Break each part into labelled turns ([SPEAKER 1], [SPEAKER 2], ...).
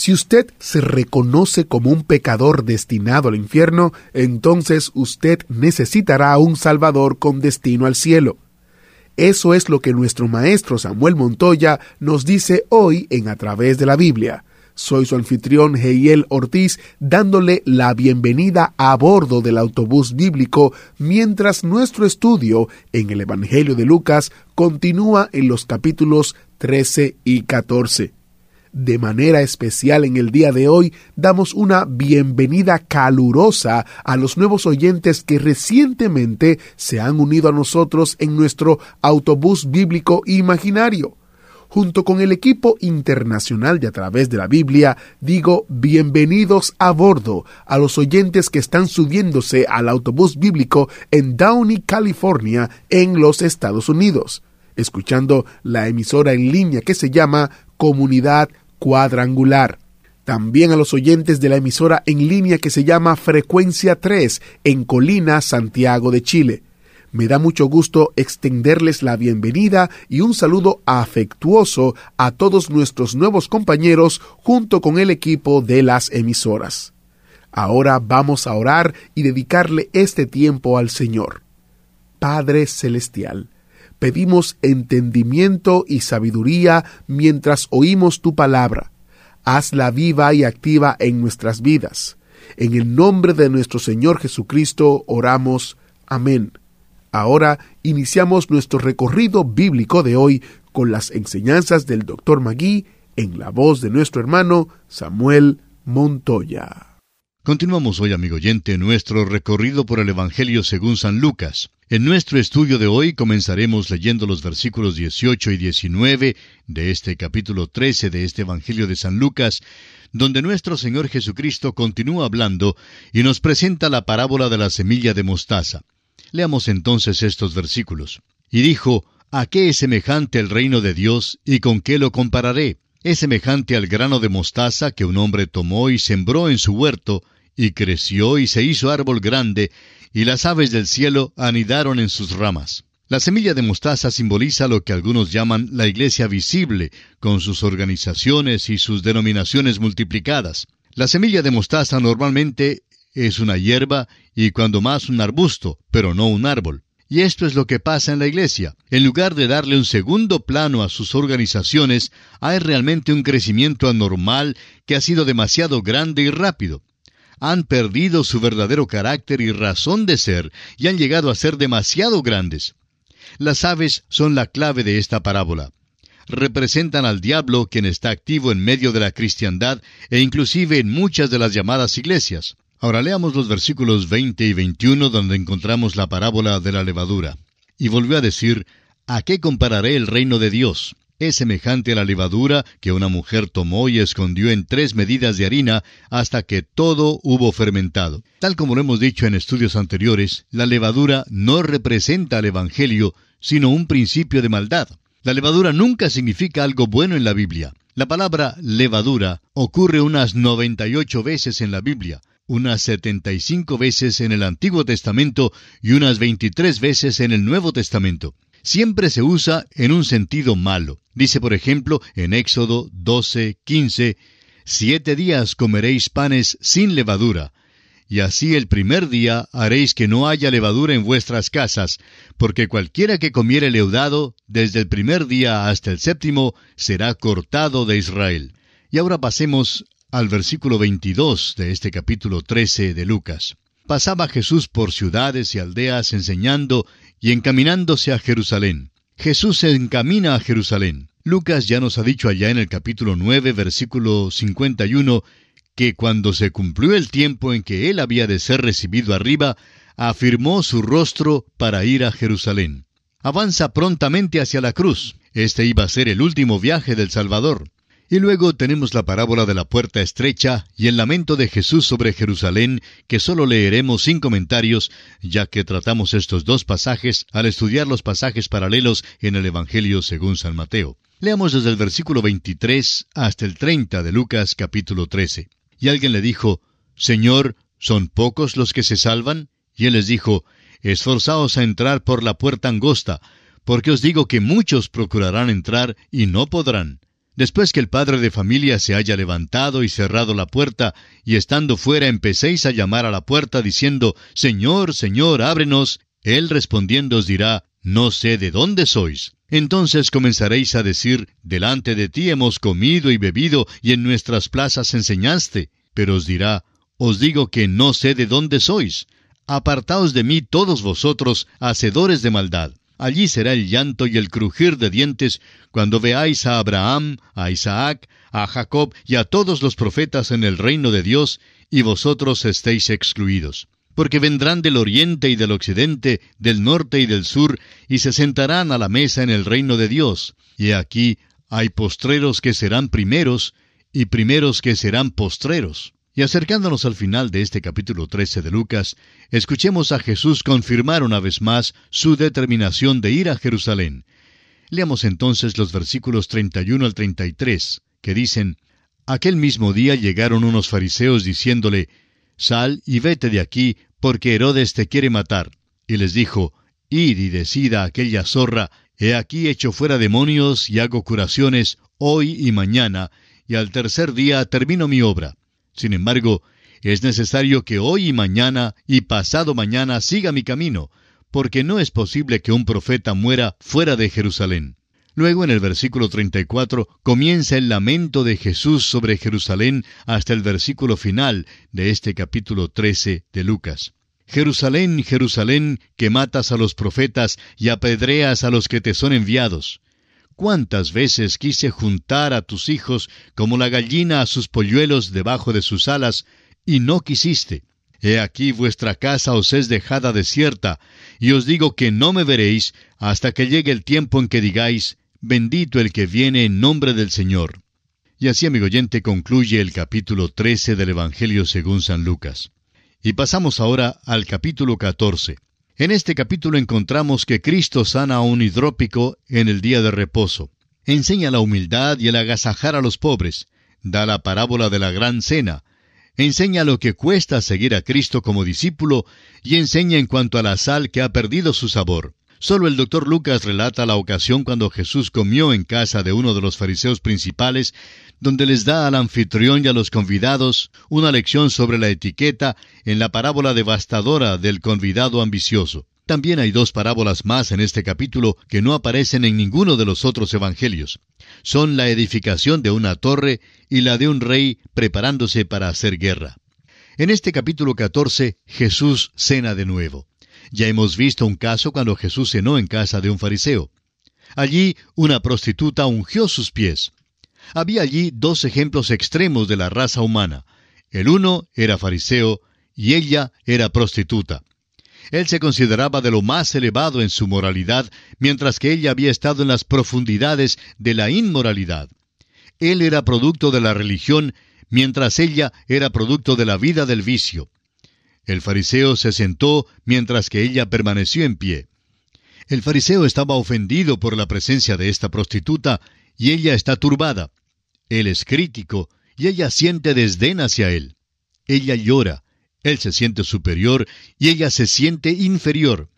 [SPEAKER 1] Si usted se reconoce como un pecador destinado al infierno, entonces usted necesitará un Salvador con destino al cielo. Eso es lo que nuestro maestro Samuel Montoya nos dice hoy en A través de la Biblia. Soy su anfitrión Heiel Ortiz dándole la bienvenida a bordo del autobús bíblico mientras nuestro estudio en el Evangelio de Lucas continúa en los capítulos 13 y 14. De manera especial en el día de hoy damos una bienvenida calurosa a los nuevos oyentes que recientemente se han unido a nosotros en nuestro autobús bíblico imaginario. Junto con el equipo internacional de A través de la Biblia, digo bienvenidos a bordo a los oyentes que están subiéndose al autobús bíblico en Downey, California, en los Estados Unidos, escuchando la emisora en línea que se llama Comunidad cuadrangular. También a los oyentes de la emisora en línea que se llama Frecuencia 3 en Colina, Santiago de Chile. Me da mucho gusto extenderles la bienvenida y un saludo afectuoso a todos nuestros nuevos compañeros junto con el equipo de las emisoras. Ahora vamos a orar y dedicarle este tiempo al Señor. Padre Celestial, pedimos entendimiento y sabiduría mientras oímos tu palabra. Hazla viva y activa en nuestras vidas. En el nombre de nuestro Señor Jesucristo oramos. Amén. Ahora iniciamos nuestro recorrido bíblico de hoy con las enseñanzas del Dr. Magui en la voz de nuestro hermano Samuel Montoya.
[SPEAKER 2] Continuamos hoy, amigo oyente, nuestro recorrido por el Evangelio según San Lucas. En nuestro estudio de hoy comenzaremos leyendo los versículos 18 y 19 de este capítulo 13 de este Evangelio de San Lucas, donde nuestro Señor Jesucristo continúa hablando y nos presenta la parábola de la semilla de mostaza. Leamos entonces estos versículos. Y dijo, ¿A qué es semejante el reino de Dios y con qué lo compararé? Es semejante al grano de mostaza que un hombre tomó y sembró en su huerto, y creció y se hizo árbol grande, y las aves del cielo anidaron en sus ramas. La semilla de mostaza simboliza lo que algunos llaman la iglesia visible, con sus organizaciones y sus denominaciones multiplicadas. La semilla de mostaza normalmente es una hierba y cuando más un arbusto, pero no un árbol. Y esto es lo que pasa en la iglesia. En lugar de darle un segundo plano a sus organizaciones, hay realmente un crecimiento anormal que ha sido demasiado grande y rápido. Han perdido su verdadero carácter y razón de ser y han llegado a ser demasiado grandes. Las aves son la clave de esta parábola. Representan al diablo quien está activo en medio de la cristiandad e inclusive en muchas de las llamadas iglesias. Ahora leamos los versículos 20 y 21 donde encontramos la parábola de la levadura. Y volvió a decir, ¿A qué compararé el reino de Dios? Es semejante a la levadura que una mujer tomó y escondió en tres medidas de harina hasta que todo hubo fermentado. Tal como lo hemos dicho en estudios anteriores, la levadura no representa al Evangelio, sino un principio de maldad. La levadura nunca significa algo bueno en la Biblia. La palabra levadura ocurre unas 98 veces en la Biblia, unas 75 veces en el Antiguo Testamento y unas 23 veces en el Nuevo Testamento. Siempre se usa en un sentido malo. Dice, por ejemplo, en Éxodo 12, 15, Siete días comeréis panes sin levadura, y así el primer día haréis que no haya levadura en vuestras casas, porque cualquiera que comiere leudado, desde el primer día hasta el séptimo, será cortado de Israel. Y ahora pasemos al versículo 22 de este capítulo 13 de Lucas. Pasaba Jesús por ciudades y aldeas enseñando y encaminándose a Jerusalén. Jesús se encamina a Jerusalén. Lucas ya nos ha dicho allá en el capítulo 9, versículo 51, que cuando se cumplió el tiempo en que él había de ser recibido arriba, afirmó su rostro para ir a Jerusalén. Avanza prontamente hacia la cruz. Este iba a ser el último viaje del Salvador. Y luego tenemos la parábola de la puerta estrecha y el lamento de Jesús sobre Jerusalén, que solo leeremos sin comentarios, ya que tratamos estos dos pasajes al estudiar los pasajes paralelos en el Evangelio según San Mateo. Leamos desde el versículo 23 hasta el 30 de Lucas capítulo 13. Y alguien le dijo, Señor, ¿son pocos los que se salvan? Y él les dijo, Esforzaos a entrar por la puerta angosta, porque os digo que muchos procurarán entrar y no podrán. Después que el padre de familia se haya levantado y cerrado la puerta, y estando fuera empecéis a llamar a la puerta diciendo, Señor, Señor, ábrenos, él respondiendo os dirá, No sé de dónde sois. Entonces comenzaréis a decir, Delante de ti hemos comido y bebido, y en nuestras plazas enseñaste. Pero os dirá, Os digo que no sé de dónde sois. Apartaos de mí todos vosotros, hacedores de maldad. Allí será el llanto y el crujir de dientes cuando veáis a Abraham, a Isaac, a Jacob y a todos los profetas en el reino de Dios, y vosotros estéis excluidos. Porque vendrán del oriente y del occidente, del norte y del sur, y se sentarán a la mesa en el reino de Dios. Y aquí hay postreros que serán primeros, y primeros que serán postreros. Y acercándonos al final de este capítulo 13 de Lucas, escuchemos a Jesús confirmar una vez más su determinación de ir a Jerusalén. Leamos entonces los versículos 31 al 33, que dicen, Aquel mismo día llegaron unos fariseos diciéndole, Sal y vete de aquí, porque Herodes te quiere matar. Y les dijo, Id y decida aquella zorra, he aquí hecho fuera demonios y hago curaciones hoy y mañana, y al tercer día termino mi obra. Sin embargo, es necesario que hoy y mañana y pasado mañana siga mi camino, porque no es posible que un profeta muera fuera de Jerusalén. Luego en el versículo 34 comienza el lamento de Jesús sobre Jerusalén hasta el versículo final de este capítulo 13 de Lucas. Jerusalén, Jerusalén, que matas a los profetas y apedreas a los que te son enviados. ¿Cuántas veces quise juntar a tus hijos como la gallina a sus polluelos debajo de sus alas, y no quisiste? He aquí vuestra casa os es dejada desierta, y os digo que no me veréis hasta que llegue el tiempo en que digáis, bendito el que viene en nombre del Señor. Y así, amigo oyente, concluye el capítulo 13 del Evangelio según San Lucas. Y pasamos ahora al capítulo 14. En este capítulo encontramos que Cristo sana a un hidrópico en el día de reposo. Enseña la humildad y el agasajar a los pobres. Da la parábola de la gran cena. Enseña lo que cuesta seguir a Cristo como discípulo y enseña en cuanto a la sal que ha perdido su sabor. Solo el doctor Lucas relata la ocasión cuando Jesús comió en casa de uno de los fariseos principales, donde les da al anfitrión y a los convidados una lección sobre la etiqueta en la parábola devastadora del convidado ambicioso. También hay dos parábolas más en este capítulo que no aparecen en ninguno de los otros evangelios. Son la edificación de una torre y la de un rey preparándose para hacer guerra. En este capítulo 14 Jesús cena de nuevo. Ya hemos visto un caso cuando Jesús cenó en casa de un fariseo. Allí una prostituta ungió sus pies. Había allí dos ejemplos extremos de la raza humana. El uno era fariseo y ella era prostituta. Él se consideraba de lo más elevado en su moralidad, mientras que ella había estado en las profundidades de la inmoralidad. Él era producto de la religión, mientras ella era producto de la vida del vicio. El fariseo se sentó mientras que ella permaneció en pie. El fariseo estaba ofendido por la presencia de esta prostituta y ella está turbada. Él es crítico y ella siente desdén hacia él. Ella llora, él se siente superior y ella se siente inferior.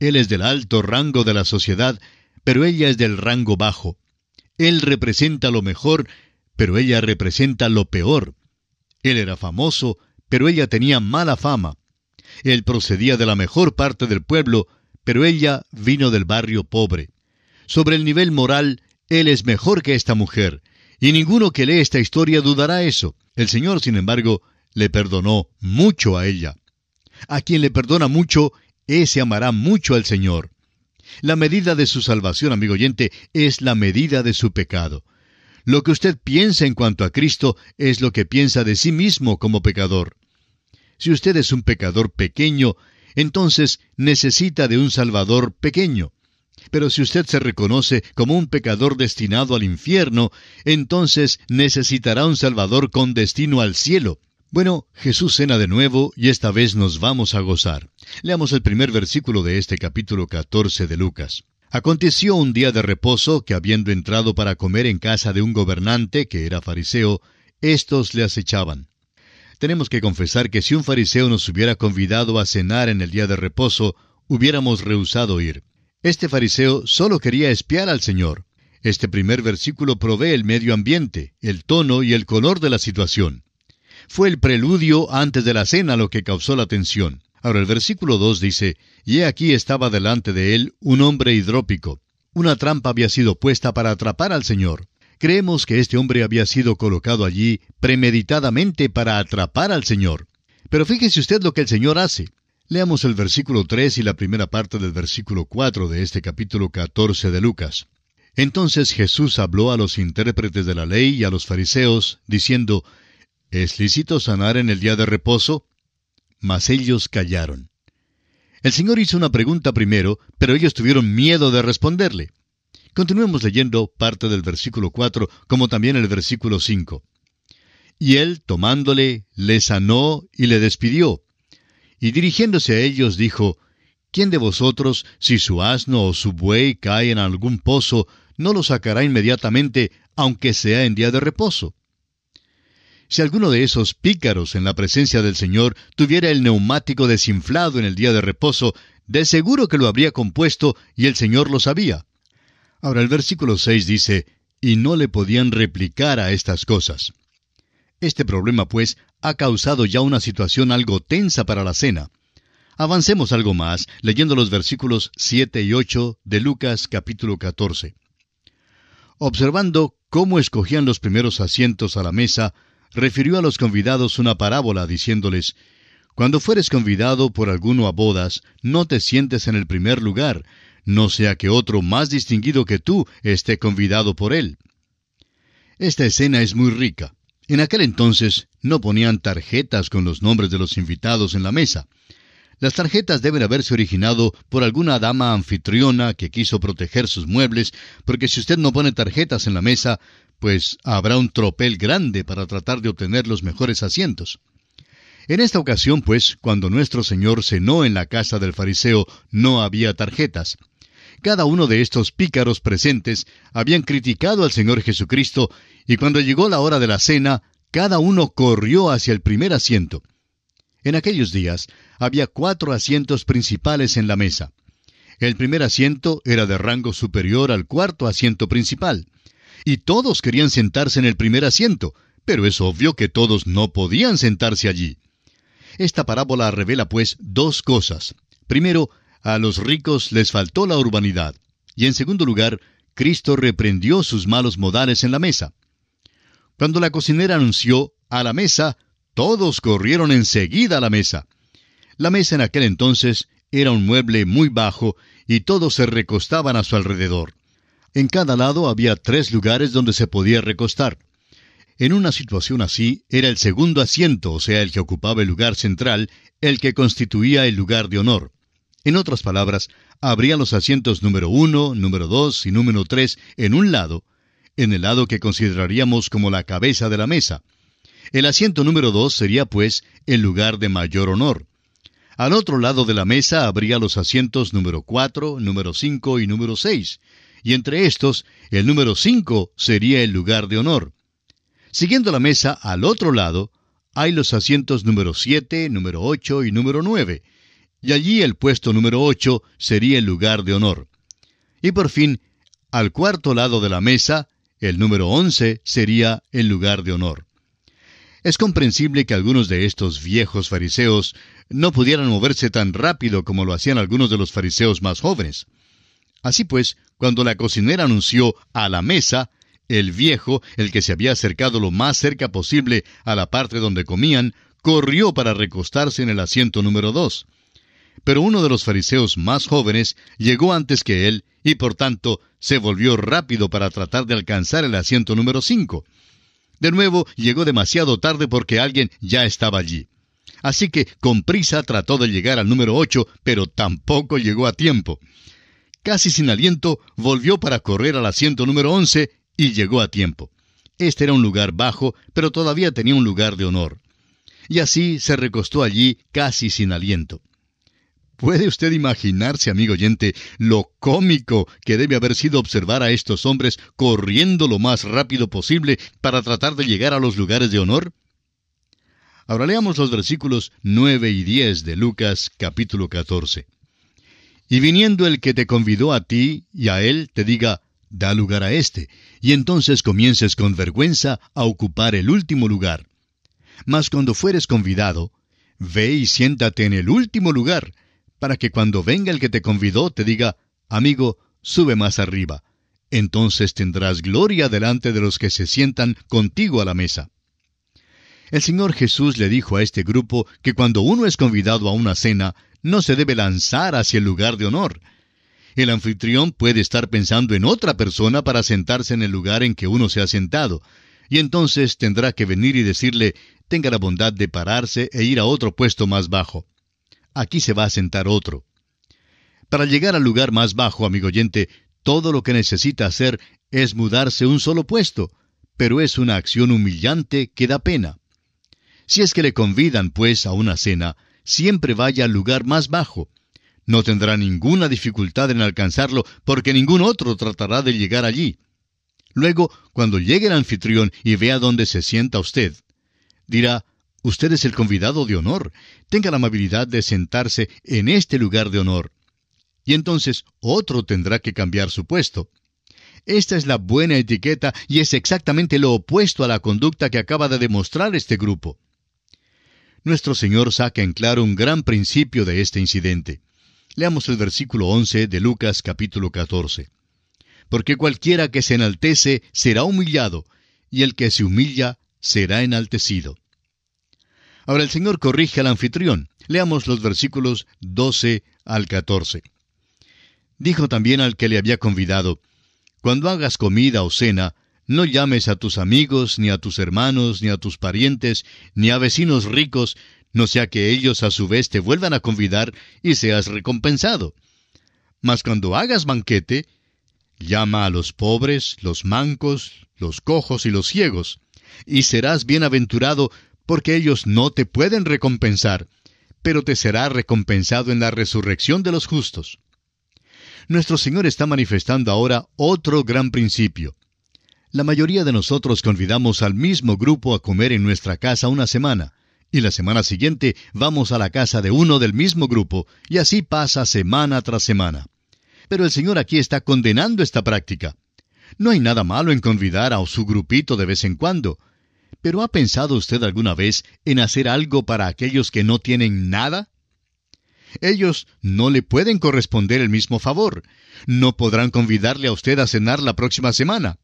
[SPEAKER 2] Él es del alto rango de la sociedad, pero ella es del rango bajo. Él representa lo mejor, pero ella representa lo peor. Él era famoso, pero ella tenía mala fama. Él procedía de la mejor parte del pueblo, pero ella vino del barrio pobre. Sobre el nivel moral, él es mejor que esta mujer, y ninguno que lee esta historia dudará eso. El Señor, sin embargo, le perdonó mucho a ella. A quien le perdona mucho, ese amará mucho al Señor. La medida de su salvación, amigo oyente, es la medida de su pecado. Lo que usted piensa en cuanto a Cristo es lo que piensa de sí mismo como pecador. Si usted es un pecador pequeño, entonces necesita de un Salvador pequeño. Pero si usted se reconoce como un pecador destinado al infierno, entonces necesitará un Salvador con destino al cielo. Bueno, Jesús cena de nuevo y esta vez nos vamos a gozar. Leamos el primer versículo de este capítulo 14 de Lucas. Aconteció un día de reposo que habiendo entrado para comer en casa de un gobernante que era fariseo, éstos le acechaban. Tenemos que confesar que si un fariseo nos hubiera convidado a cenar en el día de reposo, hubiéramos rehusado ir. Este fariseo solo quería espiar al Señor. Este primer versículo provee el medio ambiente, el tono y el color de la situación. Fue el preludio antes de la cena lo que causó la tensión. Ahora el versículo 2 dice, Y he aquí estaba delante de él un hombre hidrópico. Una trampa había sido puesta para atrapar al Señor. Creemos que este hombre había sido colocado allí premeditadamente para atrapar al Señor. Pero fíjese usted lo que el Señor hace. Leamos el versículo 3 y la primera parte del versículo 4 de este capítulo 14 de Lucas. Entonces Jesús habló a los intérpretes de la ley y a los fariseos, diciendo, ¿Es lícito sanar en el día de reposo? Mas ellos callaron. El Señor hizo una pregunta primero, pero ellos tuvieron miedo de responderle. Continuemos leyendo parte del versículo 4 como también el versículo 5. Y él, tomándole, le sanó y le despidió. Y dirigiéndose a ellos dijo, ¿Quién de vosotros, si su asno o su buey cae en algún pozo, no lo sacará inmediatamente, aunque sea en día de reposo? Si alguno de esos pícaros en la presencia del Señor tuviera el neumático desinflado en el día de reposo, de seguro que lo habría compuesto y el Señor lo sabía. Ahora el versículo 6 dice, y no le podían replicar a estas cosas. Este problema, pues, ha causado ya una situación algo tensa para la cena. Avancemos algo más, leyendo los versículos 7 y 8 de Lucas capítulo 14. Observando cómo escogían los primeros asientos a la mesa, refirió a los convidados una parábola, diciéndoles, Cuando fueres convidado por alguno a bodas, no te sientes en el primer lugar, no sea que otro más distinguido que tú esté convidado por él. Esta escena es muy rica. En aquel entonces no ponían tarjetas con los nombres de los invitados en la mesa. Las tarjetas deben haberse originado por alguna dama anfitriona que quiso proteger sus muebles, porque si usted no pone tarjetas en la mesa, pues habrá un tropel grande para tratar de obtener los mejores asientos. En esta ocasión, pues, cuando nuestro Señor cenó en la casa del fariseo, no había tarjetas. Cada uno de estos pícaros presentes habían criticado al Señor Jesucristo, y cuando llegó la hora de la cena, cada uno corrió hacia el primer asiento. En aquellos días había cuatro asientos principales en la mesa. El primer asiento era de rango superior al cuarto asiento principal, y todos querían sentarse en el primer asiento, pero es obvio que todos no podían sentarse allí. Esta parábola revela pues dos cosas. Primero, a los ricos les faltó la urbanidad. Y en segundo lugar, Cristo reprendió sus malos modales en la mesa. Cuando la cocinera anunció a la mesa, todos corrieron enseguida a la mesa. La mesa en aquel entonces era un mueble muy bajo y todos se recostaban a su alrededor. En cada lado había tres lugares donde se podía recostar. En una situación así, era el segundo asiento, o sea, el que ocupaba el lugar central, el que constituía el lugar de honor. En otras palabras, habría los asientos número uno, número dos y número tres en un lado, en el lado que consideraríamos como la cabeza de la mesa. El asiento número dos sería, pues, el lugar de mayor honor. Al otro lado de la mesa habría los asientos número cuatro, número cinco y número seis, y entre estos, el número cinco sería el lugar de honor. Siguiendo la mesa al otro lado, hay los asientos número siete, número ocho y número nueve, y allí el puesto número ocho sería el lugar de honor. Y por fin, al cuarto lado de la mesa, el número once sería el lugar de honor. Es comprensible que algunos de estos viejos fariseos no pudieran moverse tan rápido como lo hacían algunos de los fariseos más jóvenes. Así pues, cuando la cocinera anunció a la mesa, el viejo, el que se había acercado lo más cerca posible a la parte donde comían, corrió para recostarse en el asiento número dos. Pero uno de los fariseos más jóvenes llegó antes que él y por tanto se volvió rápido para tratar de alcanzar el asiento número cinco. De nuevo llegó demasiado tarde porque alguien ya estaba allí. Así que con prisa trató de llegar al número ocho, pero tampoco llegó a tiempo. Casi sin aliento, volvió para correr al asiento número 11 y llegó a tiempo. Este era un lugar bajo, pero todavía tenía un lugar de honor. Y así se recostó allí casi sin aliento. ¿Puede usted imaginarse, amigo oyente, lo cómico que debe haber sido observar a estos hombres corriendo lo más rápido posible para tratar de llegar a los lugares de honor? Ahora leamos los versículos 9 y 10 de Lucas capítulo 14. Y viniendo el que te convidó a ti y a él, te diga, da lugar a éste, y entonces comiences con vergüenza a ocupar el último lugar. Mas cuando fueres convidado, ve y siéntate en el último lugar, para que cuando venga el que te convidó te diga, amigo, sube más arriba. Entonces tendrás gloria delante de los que se sientan contigo a la mesa. El Señor Jesús le dijo a este grupo que cuando uno es convidado a una cena, no se debe lanzar hacia el lugar de honor. El anfitrión puede estar pensando en otra persona para sentarse en el lugar en que uno se ha sentado, y entonces tendrá que venir y decirle, tenga la bondad de pararse e ir a otro puesto más bajo aquí se va a sentar otro. Para llegar al lugar más bajo, amigo oyente, todo lo que necesita hacer es mudarse un solo puesto, pero es una acción humillante que da pena. Si es que le convidan, pues, a una cena, siempre vaya al lugar más bajo. No tendrá ninguna dificultad en alcanzarlo, porque ningún otro tratará de llegar allí. Luego, cuando llegue el anfitrión y vea dónde se sienta usted, dirá, Usted es el convidado de honor. Tenga la amabilidad de sentarse en este lugar de honor. Y entonces otro tendrá que cambiar su puesto. Esta es la buena etiqueta y es exactamente lo opuesto a la conducta que acaba de demostrar este grupo. Nuestro Señor saca en claro un gran principio de este incidente. Leamos el versículo 11 de Lucas capítulo 14. Porque cualquiera que se enaltece será humillado, y el que se humilla será enaltecido. Ahora el Señor corrige al anfitrión. Leamos los versículos 12 al 14. Dijo también al que le había convidado, Cuando hagas comida o cena, no llames a tus amigos, ni a tus hermanos, ni a tus parientes, ni a vecinos ricos, no sea que ellos a su vez te vuelvan a convidar y seas recompensado. Mas cuando hagas banquete, llama a los pobres, los mancos, los cojos y los ciegos, y serás bienaventurado porque ellos no te pueden recompensar, pero te será recompensado en la resurrección de los justos. Nuestro Señor está manifestando ahora otro gran principio. La mayoría de nosotros convidamos al mismo grupo a comer en nuestra casa una semana, y la semana siguiente vamos a la casa de uno del mismo grupo, y así pasa semana tras semana. Pero el Señor aquí está condenando esta práctica. No hay nada malo en convidar a su grupito de vez en cuando, pero ¿ha pensado usted alguna vez en hacer algo para aquellos que no tienen nada? Ellos no le pueden corresponder el mismo favor. No podrán convidarle a usted a cenar la próxima semana.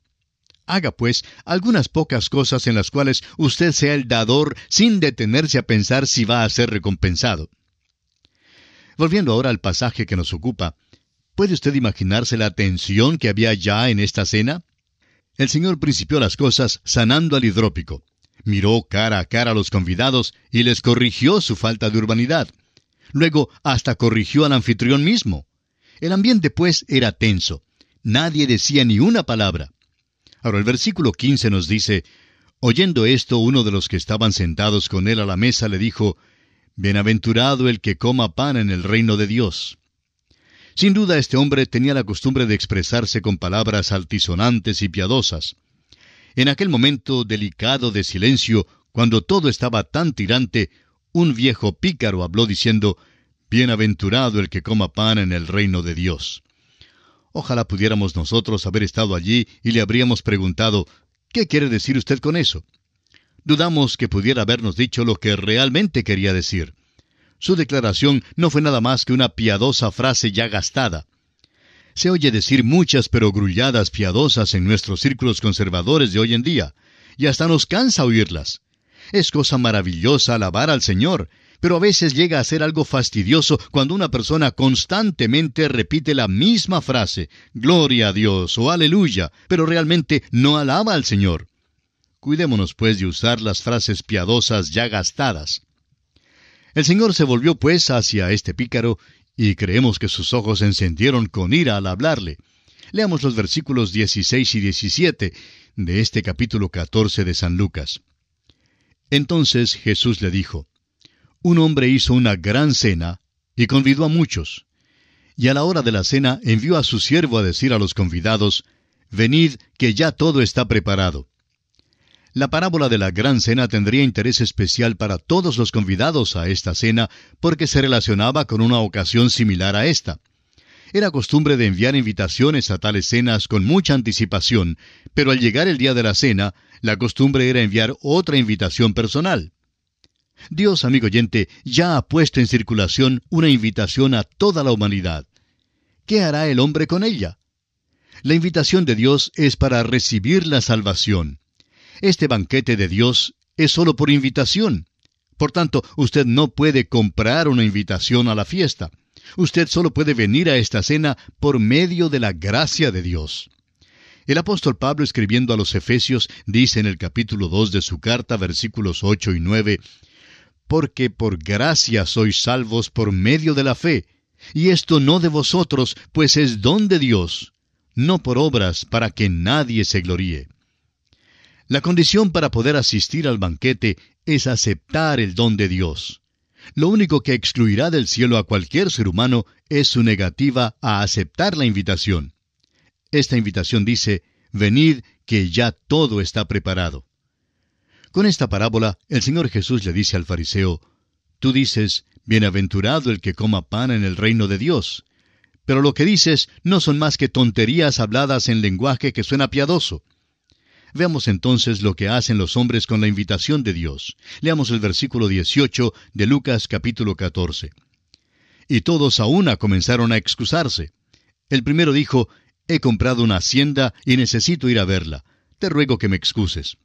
[SPEAKER 2] Haga, pues, algunas pocas cosas en las cuales usted sea el dador sin detenerse a pensar si va a ser recompensado. Volviendo ahora al pasaje que nos ocupa, ¿puede usted imaginarse la tensión que había ya en esta cena? El Señor principió las cosas sanando al hidrópico. Miró cara a cara a los convidados y les corrigió su falta de urbanidad. Luego hasta corrigió al anfitrión mismo. El ambiente, pues, era tenso. Nadie decía ni una palabra. Ahora el versículo 15 nos dice, Oyendo esto, uno de los que estaban sentados con él a la mesa le dijo, Bienaventurado el que coma pan en el reino de Dios. Sin duda este hombre tenía la costumbre de expresarse con palabras altisonantes y piadosas. En aquel momento delicado de silencio, cuando todo estaba tan tirante, un viejo pícaro habló diciendo, Bienaventurado el que coma pan en el reino de Dios. Ojalá pudiéramos nosotros haber estado allí y le habríamos preguntado, ¿qué quiere decir usted con eso? Dudamos que pudiera habernos dicho lo que realmente quería decir. Su declaración no fue nada más que una piadosa frase ya gastada. Se oye decir muchas pero grulladas piadosas en nuestros círculos conservadores de hoy en día, y hasta nos cansa oírlas. Es cosa maravillosa alabar al Señor, pero a veces llega a ser algo fastidioso cuando una persona constantemente repite la misma frase, Gloria a Dios o Aleluya, pero realmente no alaba al Señor. Cuidémonos pues de usar las frases piadosas ya gastadas. El Señor se volvió pues hacia este pícaro y creemos que sus ojos se encendieron con ira al hablarle. Leamos los versículos 16 y 17 de este capítulo 14 de San Lucas. Entonces Jesús le dijo, Un hombre hizo una gran cena y convidó a muchos. Y a la hora de la cena envió a su siervo a decir a los convidados, Venid, que ya todo está preparado. La parábola de la gran cena tendría interés especial para todos los convidados a esta cena porque se relacionaba con una ocasión similar a esta. Era costumbre de enviar invitaciones a tales cenas con mucha anticipación, pero al llegar el día de la cena, la costumbre era enviar otra invitación personal. Dios, amigo oyente, ya ha puesto en circulación una invitación a toda la humanidad. ¿Qué hará el hombre con ella? La invitación de Dios es para recibir la salvación. Este banquete de Dios es solo por invitación. Por tanto, usted no puede comprar una invitación a la fiesta. Usted solo puede venir a esta cena por medio de la gracia de Dios. El apóstol Pablo escribiendo a los Efesios dice en el capítulo 2 de su carta versículos 8 y 9, Porque por gracia sois salvos por medio de la fe, y esto no de vosotros, pues es don de Dios, no por obras para que nadie se gloríe. La condición para poder asistir al banquete es aceptar el don de Dios. Lo único que excluirá del cielo a cualquier ser humano es su negativa a aceptar la invitación. Esta invitación dice, Venid, que ya todo está preparado. Con esta parábola, el Señor Jesús le dice al fariseo, Tú dices, Bienaventurado el que coma pan en el reino de Dios. Pero lo que dices no son más que tonterías habladas en lenguaje que suena piadoso. Veamos entonces lo que hacen los hombres con la invitación de Dios. Leamos el versículo 18 de Lucas capítulo 14. Y todos a una comenzaron a excusarse. El primero dijo, He comprado una hacienda y necesito ir a verla. Te ruego que me excuses.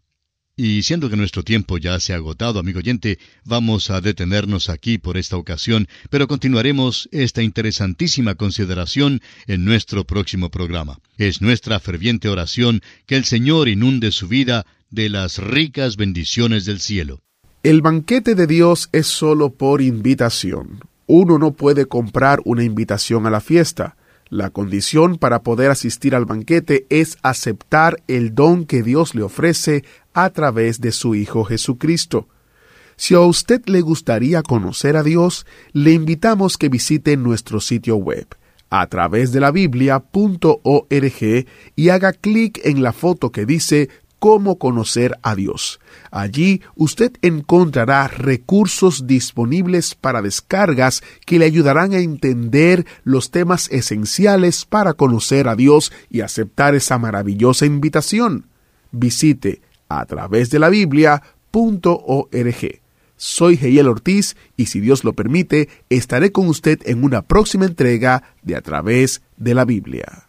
[SPEAKER 2] Y siendo que nuestro tiempo ya se ha agotado, amigo oyente, vamos a detenernos aquí por esta ocasión, pero continuaremos esta interesantísima consideración en nuestro próximo programa. Es nuestra ferviente oración que el Señor inunde su vida de las ricas bendiciones del cielo.
[SPEAKER 1] El banquete de Dios es solo por invitación. Uno no puede comprar una invitación a la fiesta. La condición para poder asistir al banquete es aceptar el don que Dios le ofrece a través de su Hijo Jesucristo. Si a usted le gustaría conocer a Dios, le invitamos que visite nuestro sitio web a través de la biblia.org y haga clic en la foto que dice Cómo conocer a Dios. Allí usted encontrará recursos disponibles para descargas que le ayudarán a entender los temas esenciales para conocer a Dios y aceptar esa maravillosa invitación. Visite a través de la Biblia.org. Soy Geiel Ortiz y si Dios lo permite, estaré con usted en una próxima entrega de A través de la Biblia.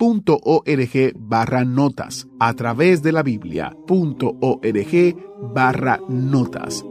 [SPEAKER 1] Biblia.org barra notas. A través de la Biblia.org barra notas.